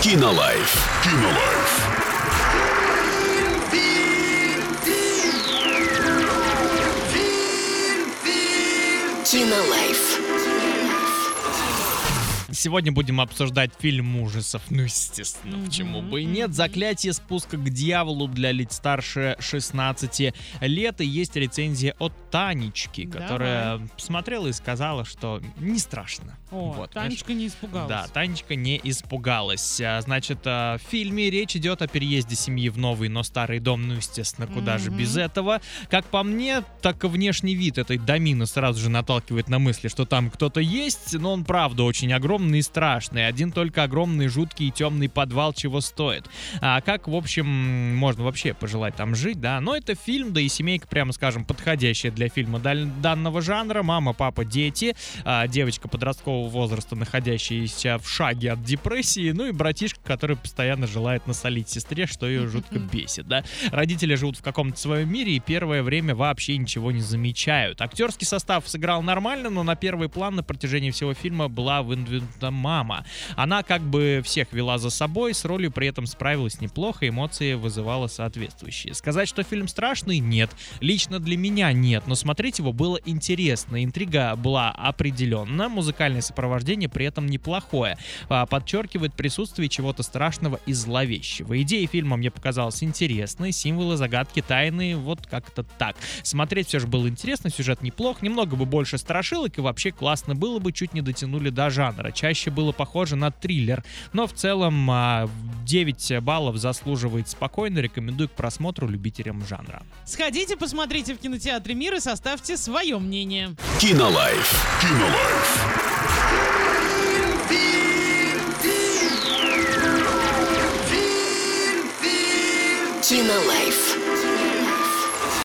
Кинолайф. Кинолайф. Кинолайф. Сегодня будем обсуждать фильм ужасов. Ну, естественно, почему бы и нет. «Заклятие спуска к дьяволу» для лиц старше 16 лет. И есть рецензия от Танечки, которая смотрела и сказала, что не страшно. О, Вот, Танечка не испугалась. Да, Танечка не испугалась. А, Значит, а, в фильме речь идет о переезде семьи в новый, но старый дом. Ну, естественно, куда же Мгм. без этого. Как по мне, так и внешний вид этой домины сразу же наталкивает на мысли, что там кто-то есть, но он правда очень огромный и страшный. Один только огромный, жуткий и темный подвал чего стоит. А как, в общем, можно вообще пожелать там жить, да? Но это фильм, да и семейка, прямо скажем, подходящая для фильма данного жанра. Мама, папа, дети, а, девочка подросткового возраста, находящаяся в шаге от депрессии, ну и братишка, который постоянно желает насолить сестре, что ее жутко бесит, да? Родители живут в каком-то своем мире и первое время вообще ничего не замечают. Актерский состав сыграл нормально, но на первый план на протяжении всего фильма была выдвинута мама. Она как бы всех вела за собой, с ролью при этом справилась неплохо, эмоции вызывала соответствующие. Сказать, что фильм страшный, нет. Лично для меня нет, но смотреть его было интересно. Интрига была определенна, музыкальное сопровождение при этом неплохое. А, Подчеркивает присутствие чего-то страшного и зловещего. Идея фильма мне показалась интересной, символы, загадки, тайны, вот как-то так. Смотреть все же было интересно, сюжет неплох, немного бы больше страшилок и вообще классно было бы, чуть не дотянули до жанра. Чаще было похоже на триллер, но в целом а, 9 баллов заслуживает спокойно, рекомендую к просмотру любителям жанра. Сходите, посмотрите в кинотеатре «Мир» и составьте свое мнение. Кинолайф. Кинолайф. Кинолайф.